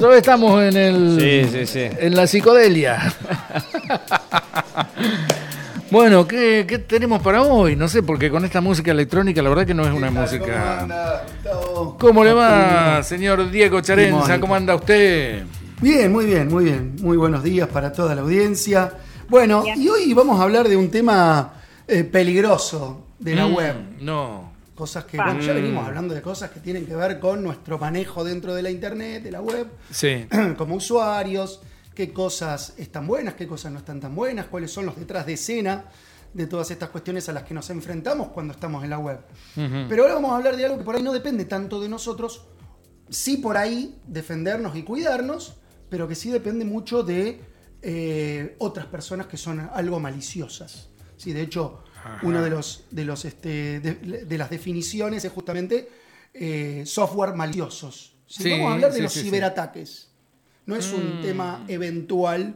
Otra vez, estamos en el Sí, sí, sí. en la psicodelia. bueno, ¿qué, qué tenemos para hoy? No sé, porque con esta música electrónica la verdad que no es una ¿Cómo música. anda, Gustavo? ¿Cómo le va, señor Diego Charenza? ¿Cómo anda usted? Bien, muy bien, muy bien. Muy buenos días para toda la audiencia. Bueno, y hoy vamos a hablar de un tema eh, peligroso de la Mm, web. No. Cosas que, bueno, ya venimos hablando de cosas que tienen que ver con nuestro manejo dentro de la internet, de la web, Sí. como usuarios, qué cosas están buenas, qué cosas no están tan buenas, cuáles son los detrás de escena de todas estas cuestiones a las que nos enfrentamos cuando estamos en la web. Pero ahora vamos a hablar de algo que por ahí no depende tanto de nosotros, sí por ahí defendernos y cuidarnos, pero que sí depende mucho de eh, otras personas que son algo maliciosas. Sí, de hecho, uno de los de los este, de, de las definiciones es justamente eh, software maliciosos. Sí, Vamos a hablar de sí, los sí, ciberataques. No es un tema eventual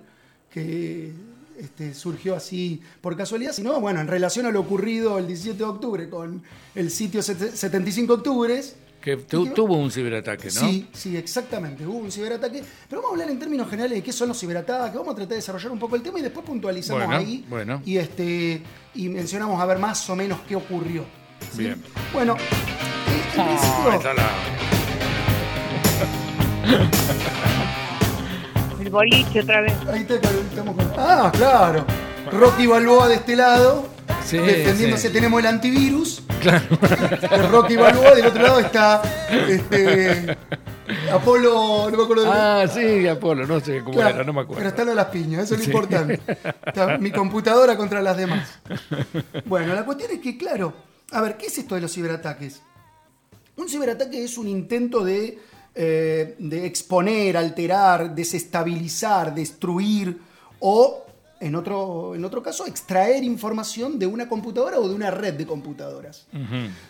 que este, surgió así por casualidad, sino bueno, en relación a lo ocurrido el 17 de octubre con el sitio set- 75 Octubres. Que tu- tuvo un ciberataque, ¿no? Sí, sí, exactamente. Hubo un ciberataque. Pero vamos a hablar en términos generales de qué son los ciberataques. Vamos a tratar de desarrollar un poco el tema y después puntualizamos Bueno, ahí. bueno. Y, este, y mencionamos a ver más o menos qué ocurrió. ¿sí? Bien. Bueno, en Ah, principio- la- El boliche otra vez. Ahí está, estamos con- Ah, claro. Rocky Balboa de este lado, Sí, defendiéndose, sí. tenemos el antivirus. Claro. De Rocky Balboa, del otro lado está este, Apolo, no me acuerdo de Ah, sí, Apolo, no sé cómo Claro, era, no me Pero acuerdo. están a las piñas, eso es lo Sí. importante. Está mi computadora contra las demás. Bueno, la cuestión es que, claro, a ver, ¿qué es esto de los ciberataques? Un ciberataque es un intento de, eh, de exponer, alterar, desestabilizar, destruir o, en otro, en otro caso, extraer información de una computadora o de una red de computadoras.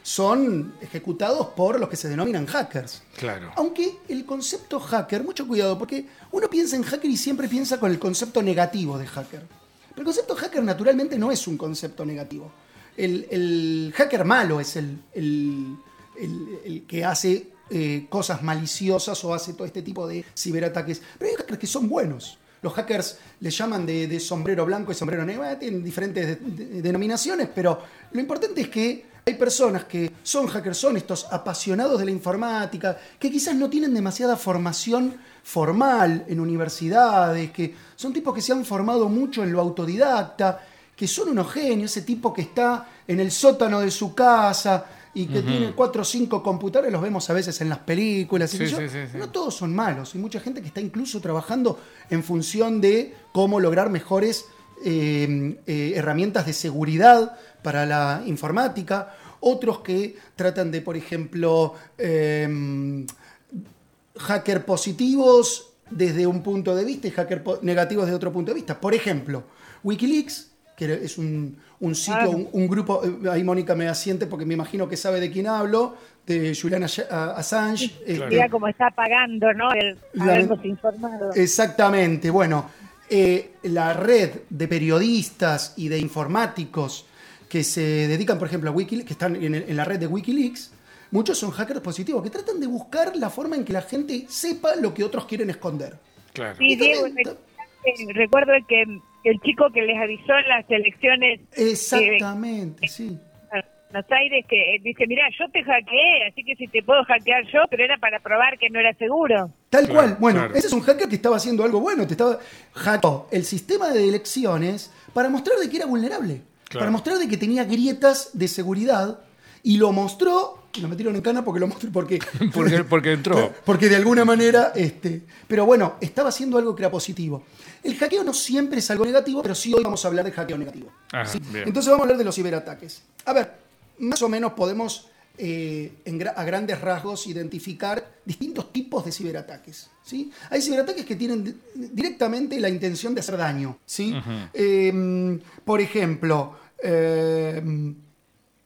Son ejecutados por los que se denominan hackers. Claro. Aunque el concepto hacker, mucho cuidado, porque uno piensa en hacker y siempre piensa con el concepto negativo de hacker. Pero el concepto hacker naturalmente no es un concepto negativo. El, el hacker malo es el, el- el- el que hace eh, cosas maliciosas o hace todo este tipo de ciberataques. Pero hay hackers que son buenos. Los hackers les llaman de, sombrero blanco y sombrero negro, eh, tienen diferentes de- de- denominaciones, pero lo importante es que hay personas que son hackers, son estos apasionados de la informática, que quizás no tienen demasiada formación formal en universidades, que son tipos que se han formado mucho en lo autodidacta, que son unos genios, ese tipo que está en el sótano de su casa y que tiene cuatro o cinco computadores, los vemos a veces en las películas. Sí, yo. sí, sí. No todos son malos, hay mucha gente que está incluso trabajando en función de cómo lograr mejores eh, eh, herramientas de seguridad para la informática, otros que tratan de, por ejemplo, eh, hacker positivos desde un punto de vista y hacker negativos desde otro punto de vista. Por ejemplo, Wikileaks, que es un, un sitio, Claro. un, un grupo, eh, ahí Mónica me asiente porque me imagino que sabe de quién hablo, de Julian Asha- a- Assange. este, Mira cómo está pagando, ¿no? El La- informado. Exactamente, bueno, eh, la red de periodistas y de informáticos que se dedican, por ejemplo, a Wikileaks, que están en, el- en la red de Wikileaks, muchos son hackers positivos, que tratan de buscar la forma en que la gente sepa lo que otros quieren esconder. Claro. Sí, Diego, también- eh, recuerdo que el chico que les avisó en las elecciones Exactamente, sí. en Buenos Aires que dice, mira, yo te hackeé, así que si te puedo hackear yo, pero era para probar que no era seguro. Tal Claro, cual. Bueno, claro. ese es un hacker que estaba haciendo algo bueno. Te estaba hackeó el sistema de elecciones para mostrar de que era vulnerable. Claro. Para mostrar de que tenía grietas de seguridad. Y lo mostró. y Lo metieron en cana porque lo mostró. Porque, Porque, porque entró. porque de alguna manera. Este, pero bueno, estaba haciendo algo que era positivo. El hackeo no siempre es algo negativo, pero sí hoy vamos a hablar de hackeo negativo. Ajá, ¿sí? Entonces vamos a hablar de los ciberataques. A ver, más o menos podemos eh, en a grandes rasgos identificar distintos tipos de ciberataques. ¿sí? Hay ciberataques que tienen di- directamente la intención de hacer daño. ¿sí? Eh, por ejemplo, eh,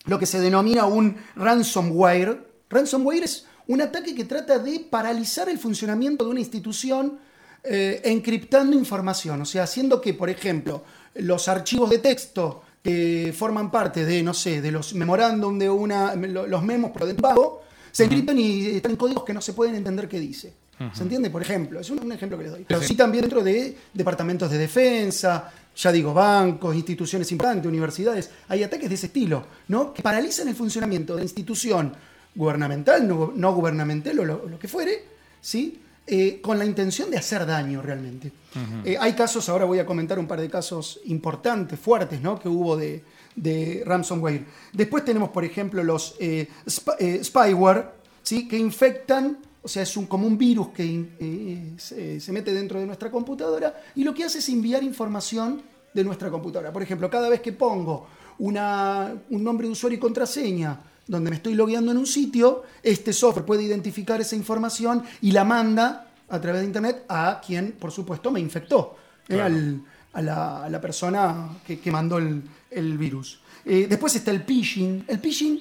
lo que se denomina un ransomware. Ransomware es un ataque que trata de paralizar el funcionamiento de una institución eh, encriptando información, o sea, haciendo que, por ejemplo, los archivos de texto que forman parte de, no sé, de los memorándum de una, lo- los memos por dentro, se encriptan y están en códigos que no se pueden entender qué dice. ¿Se entiende? Por ejemplo, es un, un ejemplo que les doy. Pero sí también dentro de departamentos de defensa, ya digo, bancos, instituciones importantes, universidades, hay ataques de ese estilo, ¿no? Que paralizan el funcionamiento de la institución gubernamental, no, no gubernamental o lo, lo que fuere, ¿sí? Eh, con la intención de hacer daño realmente. Eh, hay casos, ahora voy a comentar un par de casos importantes, fuertes, ¿no? que hubo de, de ransomware. Después tenemos, por ejemplo, los eh, eh, spyware, ¿sí? que infectan, o sea, es un, como un virus que eh, se, se mete dentro de nuestra computadora y lo que hace es enviar información de nuestra computadora. Por ejemplo, cada vez que pongo una- un nombre de usuario y contraseña donde me estoy logueando en un sitio, este software puede identificar esa información y la manda a través de Internet a quien, por supuesto, me infectó, ¿eh? Claro. al- a, la, a la persona que, que mandó el, el virus. Eh, después está el phishing. El phishing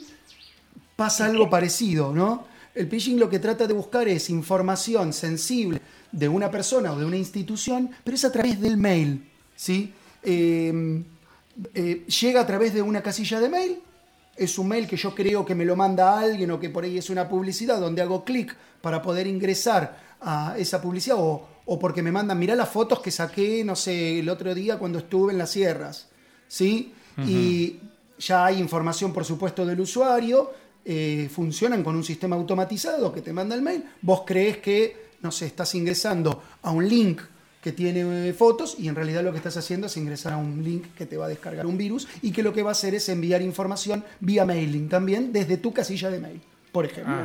pasa algo parecido, ¿no? El phishing lo que trata de buscar es información sensible de una persona o de una institución, pero es a través del mail, ¿sí? Eh, eh, llega a través de una casilla de mail, es un mail que yo creo que me lo manda alguien o que por ahí es una publicidad donde hago clic para poder ingresar a esa publicidad o, o porque me mandan, mirá las fotos que saqué, no sé, el otro día cuando estuve en las sierras, ¿sí? Y ya hay información, por supuesto, del usuario, eh, funcionan con un sistema automatizado que te manda el mail, vos crees que, no sé, estás ingresando a un link que tiene eh, fotos y en realidad lo que estás haciendo es ingresar a un link que te va a descargar un virus y que lo que va a hacer es enviar información vía mailing también desde tu casilla de mail, por ejemplo.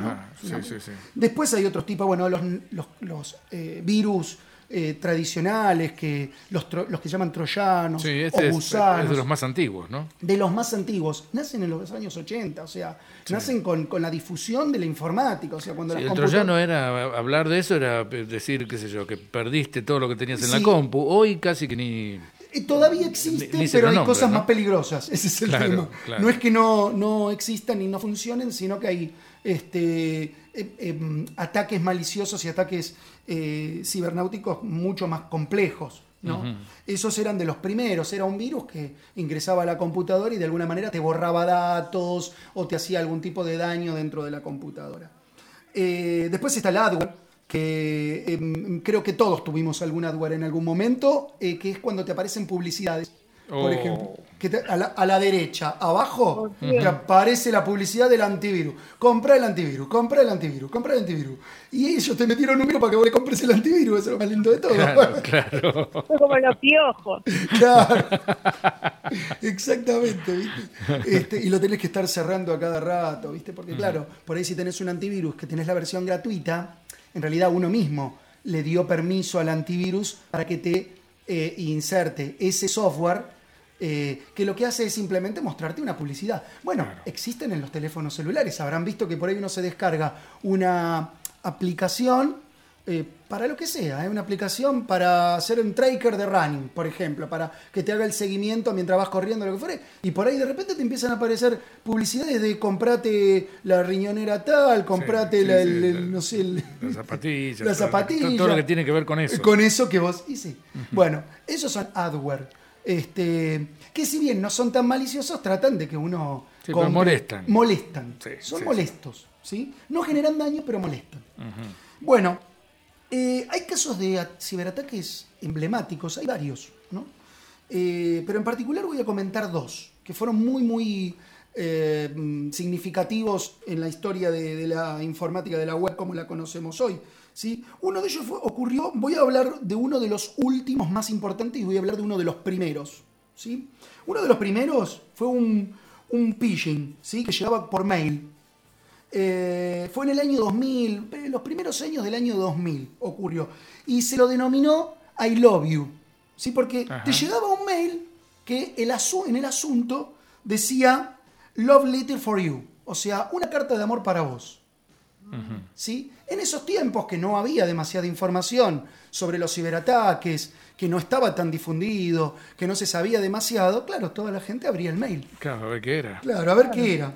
sí, sí, sí. Después hay otros tipos, bueno, los, los, los, eh, virus eh, tradicionales, que los, que llaman troyanos Sí, o este es, gusanos es de los más antiguos, ¿no? de los más antiguos, nacen en los años 80, o sea, nacen con, con la difusión de la informática, o sea, cuando Sí, las el troyano era, hablar de eso era decir, qué sé yo, que perdiste todo lo que tenías en la compu. Hoy casi que ni... Eh, Todavía existe, Ni- ni se pero hay nombra, cosas ¿no? más peligrosas. Ese es el Claro, tema. claro. No es que no, no existan y no funcionen, sino que hay este, eh, eh, ataques maliciosos y ataques eh, cibernáuticos mucho más complejos. ¿no? Esos eran de los primeros. Era un virus que ingresaba a la computadora y de alguna manera te borraba datos o te hacía algún tipo de daño dentro de la computadora. Eh, después está el adware, que em, creo que todos tuvimos algún adware en algún momento, eh, que es cuando te aparecen publicidades. Por Oh. ejemplo, que te- a, la, a la derecha, abajo, Oh, te aparece la publicidad del antivirus. Compra el antivirus, compra el antivirus, compra el antivirus. Y ellos te metieron un número para que vos le compres el antivirus, eso es lo más lindo de todo. Claro, claro. Como los piojos. Claro. Exactamente, ¿viste? Este, y lo tenés que estar cerrando a cada rato, ¿viste? Porque claro, por ahí si tenés un antivirus que tenés la versión gratuita, en realidad uno mismo le dio permiso al antivirus para que te eh, inserte ese software eh, que lo que hace es simplemente mostrarte una publicidad. Bueno, existen en los teléfonos celulares, habrán visto que por ahí uno se descarga una aplicación eh, para lo que sea, ¿eh? una aplicación para hacer un tracker de running, por ejemplo, para que te haga el seguimiento mientras vas corriendo, lo que fuere, y por ahí de repente te empiezan a aparecer publicidades de comprate la riñonera tal, comprate sí, la- sí, el, no sé, el- Las zapatillas. las todo- lo que tiene que ver con eso. Con eso que vos. Y sí. Bueno, esos son adware. Este, que si bien no son tan maliciosos, tratan de que uno. Molestan. Molestan. Son molestos. ¿sí? No generan daño, pero molestan. Bueno, eh, hay casos de ciberataques emblemáticos, hay varios, ¿no? Eh, pero en particular voy a comentar dos, que fueron muy, muy eh, mm, significativos en la historia de, de la informática de la web como la conocemos hoy. ¿sí? Uno de ellos fue- ocurrió, voy a hablar de uno de los últimos más importantes y voy a hablar de uno de los primeros. ¿sí? Uno de los primeros fue un, un phishing ¿sí? que llegaba por mail. Eh, fue en el año 2000, eh, los primeros años del año 2000 ocurrió. Y se lo denominó I love you. ¿sí? Porque Ajá. te llegaba un mail que el asu- en el asunto decía Love letter for you. O sea, una carta de amor para vos. ¿sí? En esos tiempos que no había demasiada información sobre los ciberataques, que no estaba tan difundido, que no se sabía demasiado, claro, toda la gente abría el mail. Claro, a ver qué era. Claro, a ver qué era.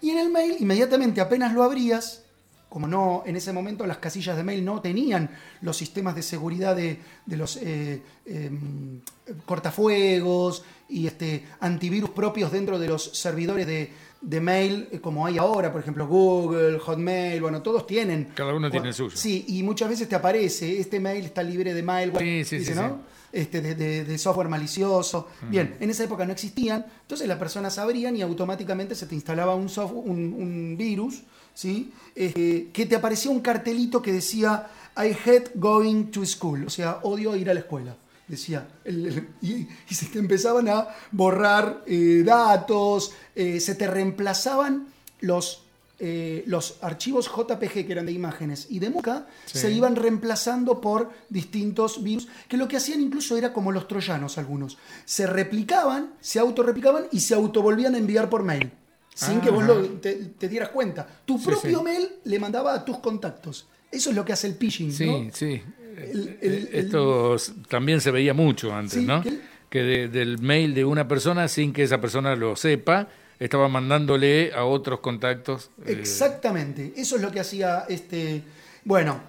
Y en el mail, inmediatamente apenas lo abrías, como no en ese momento las casillas de mail no tenían los sistemas de seguridad de, los eh, em, cortafuegos y este, antivirus propios dentro de los servidores de, de mail eh, como hay ahora, por ejemplo, Google, Hotmail, bueno, todos tienen. Cada uno tiene el suyo. Sí, y muchas veces te aparece, este mail está libre de malware, Sí, sí, dice, sí, ¿no? sí. Este, de, de- de software malicioso. Bien, en esa época no existían, entonces las personas sabrían y automáticamente se te instalaba un, software, un, un virus, ¿sí? Eh, que te aparecía un cartelito que decía I hate going to school, o sea, odio ir a la escuela. Decía, el- el- y, y se te empezaban a borrar eh, datos, eh, se te reemplazaban los eh, los archivos JPG que eran de imágenes y de música Sí. se iban reemplazando por distintos virus que lo que hacían incluso era como los troyanos algunos. Se replicaban, se autorreplicaban y se autovolvían a enviar por mail. Sin que vos Ajá. lo- te, te dieras cuenta. Tu Sí, propio sí. mail le mandaba a tus contactos. Eso es lo que hace el phishing, Sí, ¿no? sí. El- el- el- Esto también se veía mucho antes, Sí, ¿no? que- Que de- del mail de una persona, sin que esa persona lo sepa, estaba mandándole a otros contactos. eh, Exactamente, eso es lo que hacía este. Bueno,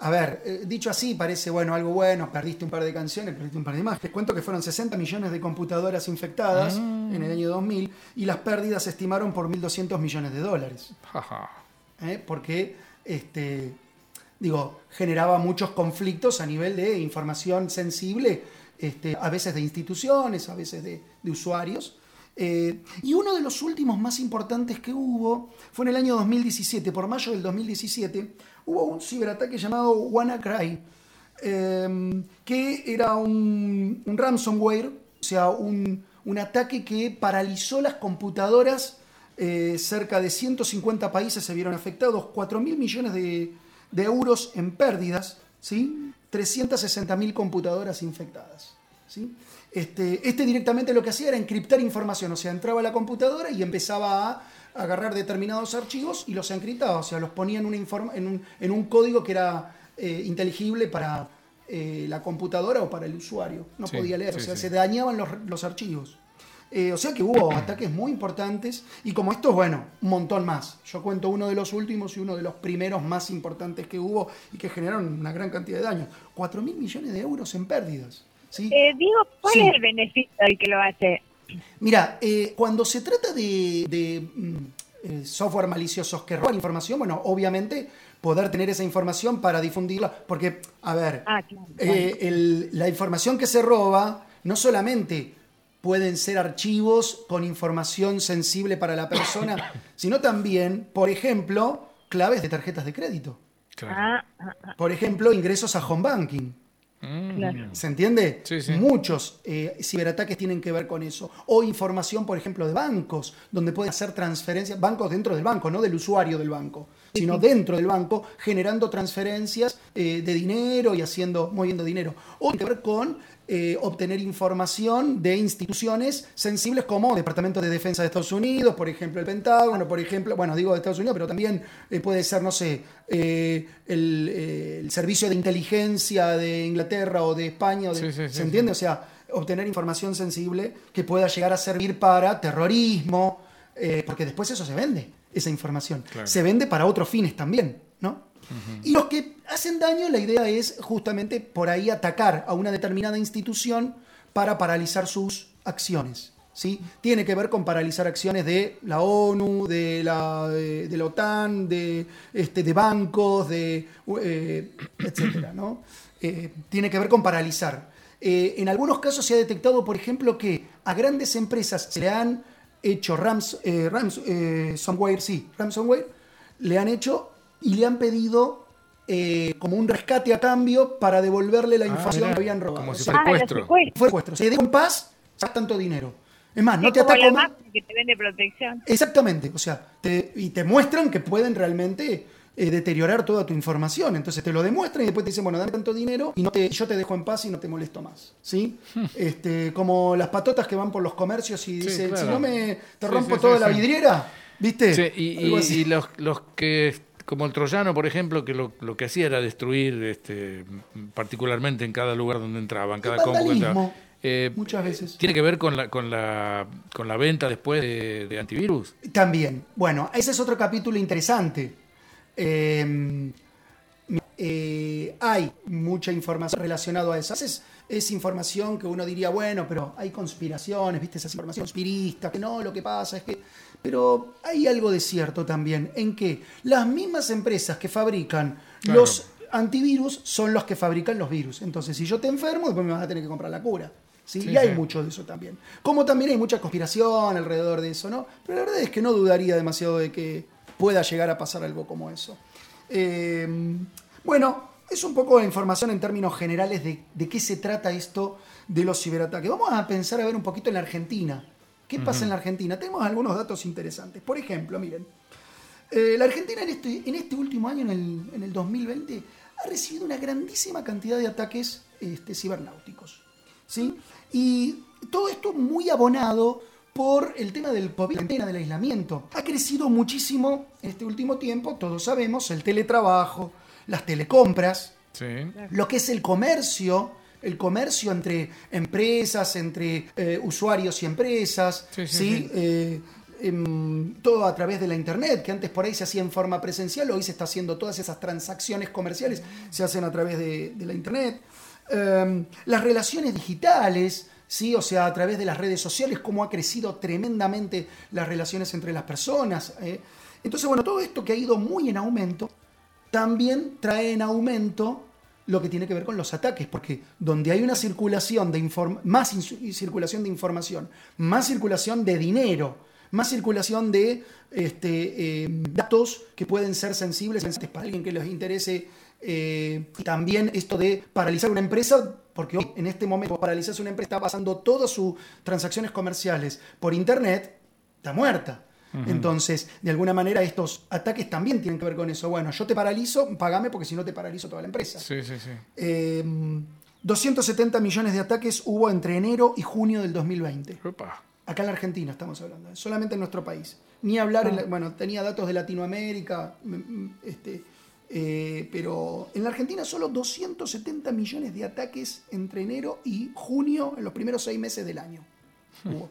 a ver, eh, dicho así, parece bueno algo bueno, perdiste un par de canciones, perdiste un par de más. Les cuento que fueron 60 millones de computadoras infectadas Ah. en el año 2000 y las pérdidas se estimaron por 1.200 millones de dólares. ¿eh? Porque, este, digo, generaba muchos conflictos a nivel de información sensible, este, a veces de instituciones, a veces de, usuarios. Eh, y uno de los últimos más importantes que hubo fue en el año 2017, por mayo del 2017, hubo un ciberataque llamado WannaCry, eh, que era un, un ransomware, o sea, un, un ataque que paralizó las computadoras. eh, cerca de 150 países se vieron afectados, 4 mil millones de, de euros en pérdidas, ¿sí? 360 mil computadoras infectadas. ¿sí? Este, este directamente lo que hacía era encriptar información, o sea, entraba a la computadora y empezaba a agarrar determinados archivos y los encriptaba, o sea, los ponía en, una en, un, en un código que era eh, inteligible para eh, la computadora o para el usuario. No Sí, podía leer, sí, o sea, se dañaban los, los archivos. Eh, o sea que hubo ataques muy importantes y como estos, bueno, un montón más. Yo cuento uno de los últimos y uno de los primeros más importantes que hubo y que generaron una gran cantidad de daños. 4 mil millones de euros en pérdidas. ¿sí? Eh, digo, ¿cuál Sí. es el beneficio del que lo hace? Mira, eh, cuando se trata de, de, mm, software maliciosos que roban información, bueno, obviamente poder tener esa información para difundirla, porque, a ver, Ah, claro, el- la información que se roba no solamente pueden ser archivos con información sensible para la persona, sino también, por ejemplo, claves de tarjetas de crédito. Claro. Ah, ah, ah, Por ejemplo, ingresos a home banking. Mm. claro. ¿Se entiende? Sí, sí. Muchos eh, ciberataques tienen que ver con eso. O información, por ejemplo, de bancos, donde pueden hacer transferencias, bancos dentro del banco, no del usuario del banco, sino dentro del banco, generando transferencias eh, de dinero y haciendo, moviendo dinero. O tiene que ver con eh, obtener información de instituciones sensibles como Departamento de Defensa de Estados Unidos, por ejemplo, el Pentágono, por ejemplo, bueno, digo de Estados Unidos, pero también eh, puede ser, no sé, eh, el, el Servicio de Inteligencia de Inglaterra o de España, o de- Sí, sí, ¿se sí. entiende? O sea, obtener información sensible que pueda llegar a servir para terrorismo, porque después eso se vende, esa información. Claro. Se vende para otros fines también, Y los que hacen daño, la idea es justamente por ahí atacar a una determinada institución para paralizar sus acciones. ¿sí? Tiene que ver con paralizar acciones de la ONU, de la, de, la OTAN, de, este, de bancos, de, eh, etcétera, ¿no? Eh, tiene que ver con paralizar. Eh, en algunos casos se ha detectado, por ejemplo, que a grandes empresas se le han hecho rams, rams, ransomware, sí, ransomware, le han hecho y le han pedido eh, como un rescate a cambio para devolverle la Ah, información mirá, que habían robado. como si fuera- Ah, Secuestro. secuestro. Se dejo en paz, sacas tanto dinero. Es más, no es te como ataco la más. mafia que te vende protección. Exactamente, o sea, te- y te muestran que pueden realmente eh, deteriorar toda tu información. Entonces te lo demuestran y después te dicen, bueno, dame tanto dinero y no te, yo te dejo en paz y no te molesto más. ¿Sí? este, como las patotas que van por los comercios y Sí, dicen, claro. si no me te rompo sí, toda sí, la sí. vidriera, ¿viste? Sí, y, y- y los, los que, como el troyano, por ejemplo, que lo, lo que hacía era destruir, este, particularmente en cada lugar donde entraban, cada compu que entraba. Eh, muchas veces. ¿Tiene que ver con la, con la, con la venta después de, de antivirus? También. Bueno, ese es otro capítulo interesante. Eh, eh, hay mucha información relacionada a eso. Veces es información que uno diría, bueno, pero hay conspiraciones, ¿viste? Esas informaciones conspiristas, que no, lo que pasa es que... Pero hay algo de cierto también, en que las mismas empresas que fabrican Claro. los antivirus son los que fabrican los virus. Entonces, si yo te enfermo, después me vas a tener que comprar la cura. ¿sí? Sí, y hay sí. mucho de eso también. Como también hay mucha conspiración alrededor de eso, ¿no? Pero la verdad es que no dudaría demasiado de que pueda llegar a pasar algo como eso. Eh, bueno, es un poco de información en términos generales de, de qué se trata esto de los ciberataques. Vamos a pensar a ver un poquito en la Argentina. ¿Qué pasa en la Argentina? Tenemos algunos datos interesantes. Por ejemplo, miren, eh, la Argentina en este, en este último año, en el, en el 2020, ha recibido una grandísima cantidad de ataques este, cibernáuticos. ¿sí? Y todo esto muy abonado por el tema del COVID, el tema del aislamiento. Ha crecido muchísimo en este último tiempo, todos sabemos, el teletrabajo, las telecompras, Sí. lo que es el comercio, el comercio entre empresas, entre eh, usuarios y empresas, Sí, sí, ¿sí? sí. Eh, em, todo a través de la internet, que antes por ahí se hacía en forma presencial, hoy se está haciendo todas esas transacciones comerciales, se hacen a través de, de la internet. Em, las relaciones digitales, ¿sí? o sea, a través de las redes sociales, cómo ha crecido tremendamente las relaciones entre las personas. ¿eh? Entonces, bueno, todo esto que ha ido muy en aumento, también trae en aumento lo que tiene que ver con los ataques, porque donde hay una circulación de más circulación de información, más circulación de dinero, más circulación de este, eh, datos que pueden ser sensibles para alguien que les interese, eh, y también esto de paralizar una empresa, porque hoy en este momento paralizarse una empresa está pasando todas sus transacciones comerciales por internet, está muerta. Entonces, de alguna manera, estos ataques también tienen que ver con eso. Bueno, yo te paralizo, pagame porque si no te paralizo toda la empresa. Sí, sí, sí. Eh, 270 millones de ataques hubo entre enero y junio del 2020. Opa. Acá en la Argentina estamos hablando, solamente en nuestro país. Ni hablar, en la- bueno, tenía datos de Latinoamérica, mm, mm, este, eh, pero en la Argentina solo 270 millones de ataques entre enero y junio, en los primeros seis meses del año. Hubo.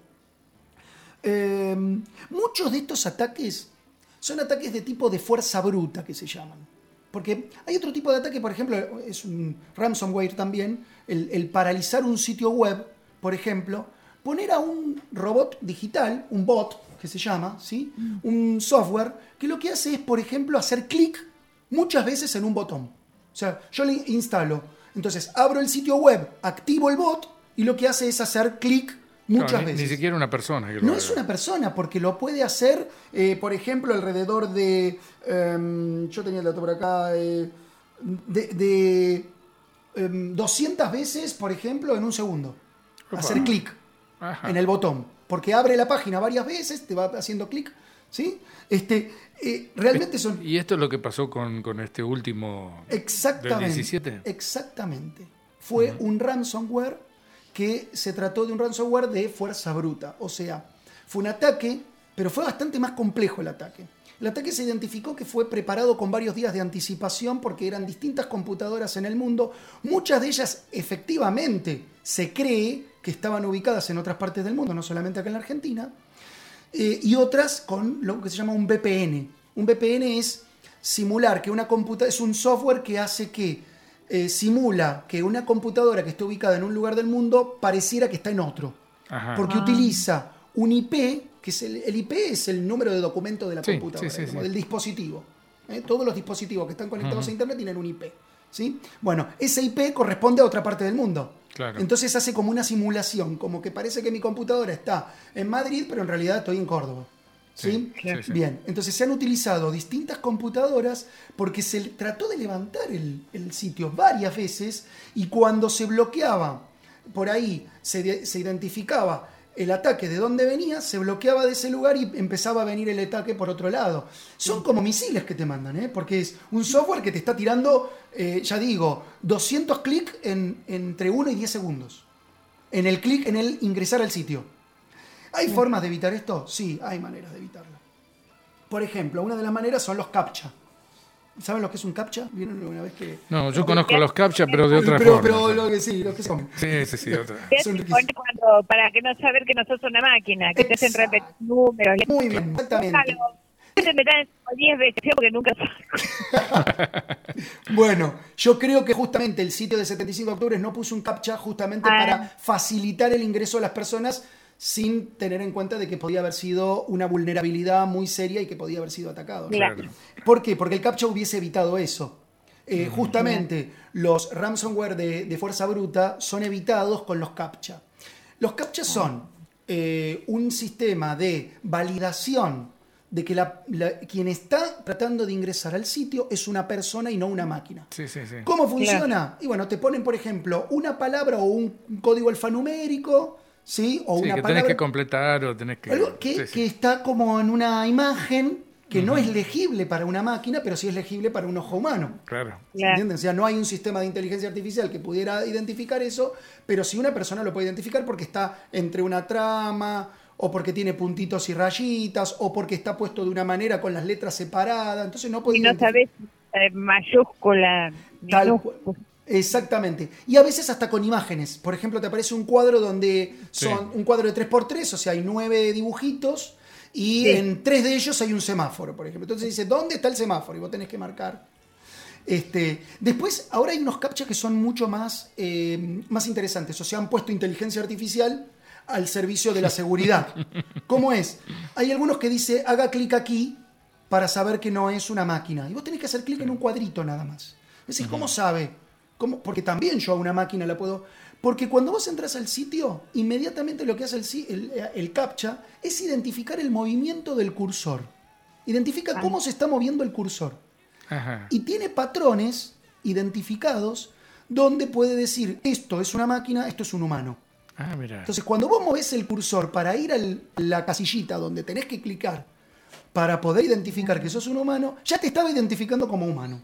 Eh, muchos de estos ataques son ataques de tipo de fuerza bruta que se llaman. Porque hay otro tipo de ataque, por ejemplo, es un ransomware también, el, el paralizar un sitio web, por ejemplo, poner a un robot digital, un bot que se llama, ¿sí? un software, que lo que hace es, por ejemplo, hacer clic muchas veces en un botón. O sea, yo le instalo, entonces abro el sitio web, activo el bot y lo que hace es hacer clic muchas Claro, veces. ni siquiera una persona que lo No haga. es una persona, porque lo puede hacer, eh, por ejemplo, alrededor de. em, yo tenía el dato por acá. eh, de de, em, 200 veces, por ejemplo, en un segundo. Opa. Hacer clic en el botón. Porque abre la página varias veces, te va haciendo clic. ¿Sí? Este, eh, realmente son. Y esto es lo que pasó con, con este último Exactamente. del 17. Exactamente. Fue un ransomware que se trató de un ransomware de fuerza bruta. O sea, fue un ataque, pero fue bastante más complejo el ataque. El ataque se identificó que fue preparado con varios días de anticipación porque eran distintas computadoras en el mundo. Muchas de ellas efectivamente se cree que estaban ubicadas en otras partes del mundo, no solamente acá en la Argentina eh, y otras con lo que se llama un VPN. Un VPN es simular que una computadora, es un software que hace que eh, simula que una computadora que esté ubicada en un lugar del mundo pareciera que está en otro. Ajá. Porque utiliza un IP, que es el, el IP es el número de documento de la Sí, computadora, sí, sí, como sí. del dispositivo. ¿eh? Todos los dispositivos que están conectados a Internet tienen un IP. ¿sí? Bueno, ese IP corresponde a otra parte del mundo. Claro. Entonces hace como una simulación, como que parece que mi computadora está en Madrid, pero en realidad estoy en Córdoba. ¿Sí? Sí, sí, sí. Bien, entonces se han utilizado distintas computadoras porque se trató de levantar el, el sitio varias veces y cuando se bloqueaba, por ahí se identificaba el ataque de dónde venía, se bloqueaba de ese lugar y empezaba a venir el ataque por otro lado. Son como misiles que te mandan, ¿eh? porque es un software que te está tirando, eh, ya digo, 200 clics en, entre 1 y 10 segundos. En el clic, en el ingresar al sitio. ¿Hay formas de evitar esto? Sí, hay maneras de evitarlo. Por ejemplo, una de las maneras son los captcha. ¿Saben lo que es un captcha? ¿Vieron alguna vez que.? No, yo conozco los captcha, pero de otra pero, forma. pero lo que sí, lo que son. Sí, sí, sí, otra. Son cuando, para que no saber que no sos una máquina, que te hacen Exacto. repetir números. Muy bien, exactamente. Me dan 10 veces porque nunca Bueno, yo creo que justamente el sitio de 75 octubre no puso un captcha justamente Ah. para facilitar el ingreso de las personas sin tener en cuenta de que podía haber sido una vulnerabilidad muy seria y que podía haber sido atacado. ¿no? Claro. ¿Por qué? Porque el captcha hubiese evitado eso. Eh, justamente los ransomware de, de fuerza bruta son evitados con los captcha. Los captcha son eh, un sistema de validación de que la- la- quien está tratando de ingresar al sitio es una persona y no una máquina. Sí, sí, sí. ¿Cómo funciona? Y bueno, te ponen, por ejemplo, una palabra o un código alfanumérico, ¿sí? O Sí, una que tenés palabra. que completar o tenés que... algo que, sí, sí. que está como en una imagen que no es legible para una máquina, pero sí es legible para un ojo humano. Claro. ¿Se Claro. entiende? O sea, no hay un sistema de inteligencia artificial que pudiera identificar eso, pero sí una persona lo puede identificar porque está entre una trama, o porque tiene puntitos y rayitas, o porque está puesto de una manera con las letras separadas. Entonces no puede Y no sabes eh, mayúscula. Tal. Exactamente. Y a veces hasta con imágenes. Por ejemplo, te aparece un cuadro donde son un cuadro de 3x3, o sea, hay nueve dibujitos y Sí. en tres de ellos hay un semáforo, por ejemplo. Entonces dice, ¿dónde está el semáforo? Y vos tenés que marcar. Este, después, ahora hay unos captchas que son mucho más, eh, más interesantes. O sea, han puesto inteligencia artificial al servicio de la seguridad. ¿Cómo es? Hay algunos que dice, haga clic aquí para saber que no es una máquina. Y vos tenés que hacer clic en un cuadrito nada más. Decís, ¿cómo sabe? ¿Cómo? Porque también yo a una máquina la puedo... Porque cuando vos entras al sitio, inmediatamente lo que hace el, si- el, el captcha es identificar el movimiento del cursor. Identifica cómo se está moviendo el cursor Ajá. y tiene patrones identificados donde puede decir esto es una máquina, esto es un humano. Ah, mira. Entonces, cuando vos movés el cursor para ir a la casillita donde tenés que clicar para poder identificar que sos un humano, ya te estaba identificando como humano.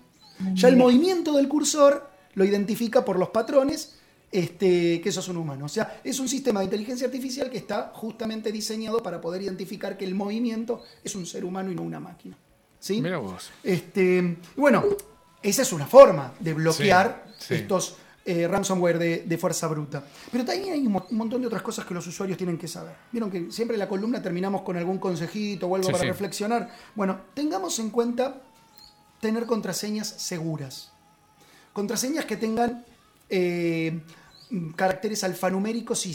Ya el movimiento del cursor lo identifica por los patrones este, que sos un humano. O sea, es un sistema de inteligencia artificial que está justamente diseñado para poder identificar que el movimiento es un ser humano y no una máquina. ¿Sí? Mira vos. Este, bueno, esa es una forma de bloquear Sí, sí. estos eh, ransomware de, de fuerza bruta. Pero también hay un, mo- un montón de otras cosas que los usuarios tienen que saber. Vieron que siempre en la columna terminamos con algún consejito o algo para reflexionar. Bueno, tengamos en cuenta tener contraseñas seguras. Contraseñas que tengan eh, caracteres alfanuméricos y,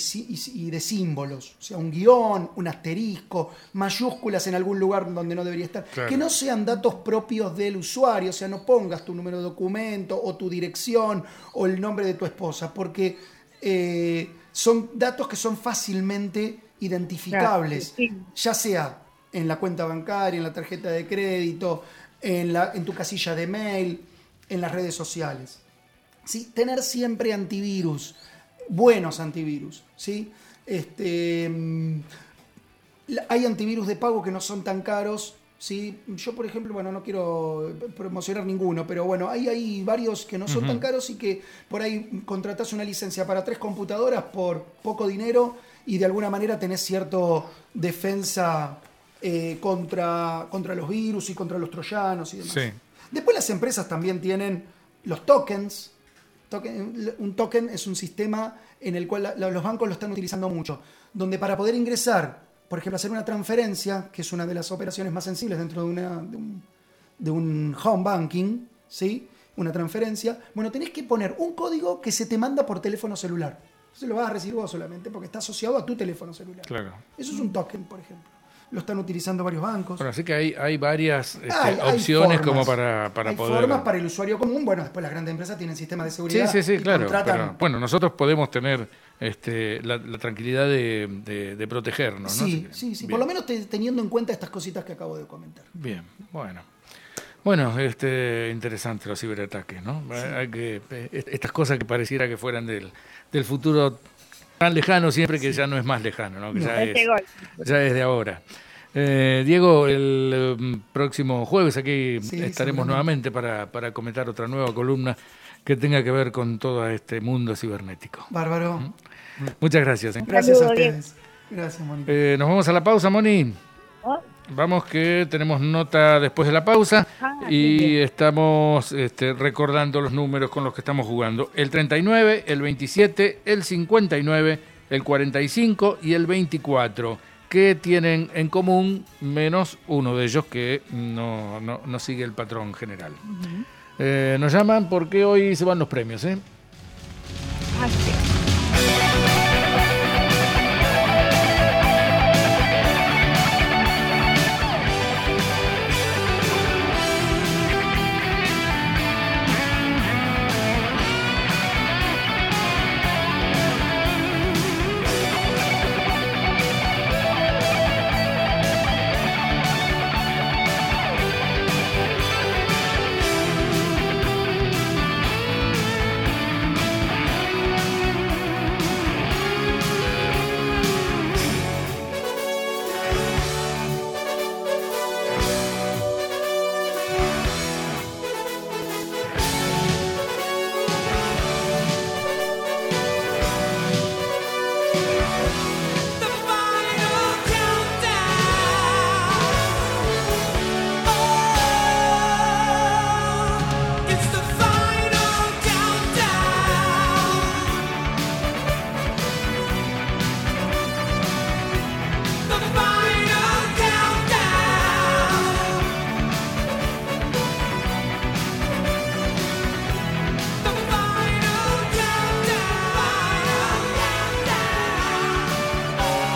y de símbolos. O sea, un guion, un asterisco, mayúsculas en algún lugar donde no debería estar. Claro. Que no sean datos propios del usuario. O sea, no pongas tu número de documento o tu dirección o el nombre de tu esposa. Porque eh, son datos que son fácilmente identificables. Claro, sí. Ya sea en la cuenta bancaria, en la tarjeta de crédito, en, la, en tu casilla de mail, en las redes sociales. ¿sí? Tener siempre antivirus, buenos antivirus. ¿sí? Este, mm, hay antivirus de pago que no son tan caros. ¿sí? Yo, por ejemplo, bueno, no quiero promocionar ninguno, pero bueno, hay, hay varios que no son tan caros y que por ahí contratás una licencia para tres computadoras por poco dinero y de alguna manera tenés cierto defensa eh, contra, contra los virus y contra los troyanos y demás. Sí. Después las empresas también tienen los tokens. Token- un token es un sistema en el cual la- los bancos lo están utilizando mucho, donde para poder ingresar, por ejemplo, hacer una transferencia, que es una de las operaciones más sensibles dentro de, una- de un, de un home banking, ¿sí? una transferencia, bueno, tenés que poner un código que se te manda por teléfono celular. Entonces lo vas a recibir vos solamente porque está asociado a tu teléfono celular. Claro. Eso es un token, por ejemplo. Lo están utilizando varios bancos. Bueno, así que hay, hay varias este, Hay- opciones como para, para Hay poder... formas para el usuario común. Bueno, después las grandes empresas tienen sistemas de Sí, seguridad. sí, sí, y claro. pero, bueno, nosotros podemos tener este, la, la tranquilidad de, de- de protegernos, ¿no? Sí, sí, sí. bien. Por lo menos te- teniendo en cuenta estas cositas que acabo de comentar. Bien, bueno. Bueno, este, interesante los ciberataques, ¿no? Hay que, eh, estas cosas que pareciera que fueran del, del futuro tan lejano siempre que ya no es más lejano, ¿no? Que ya, es, gol. ya es de ahora. Eh, Diego, el eh, próximo jueves aquí Sí, estaremos nuevamente para, para comentar otra nueva columna que tenga que ver con todo este mundo cibernético. Bárbaro. Muchas gracias. ¿eh? Gracias a ustedes. Gracias, Mónica. Eh, nos vamos a la pausa, Moni. Vamos que tenemos nota después de la pausa Ah, y estamos este, recordando los números con los que estamos jugando. El 39, el 27, el 59, el 45 y el 24. que tienen en común menos uno de ellos que no, no- no sigue el patrón general. Eh, nos llaman porque hoy se van los premios, ¿eh? Así.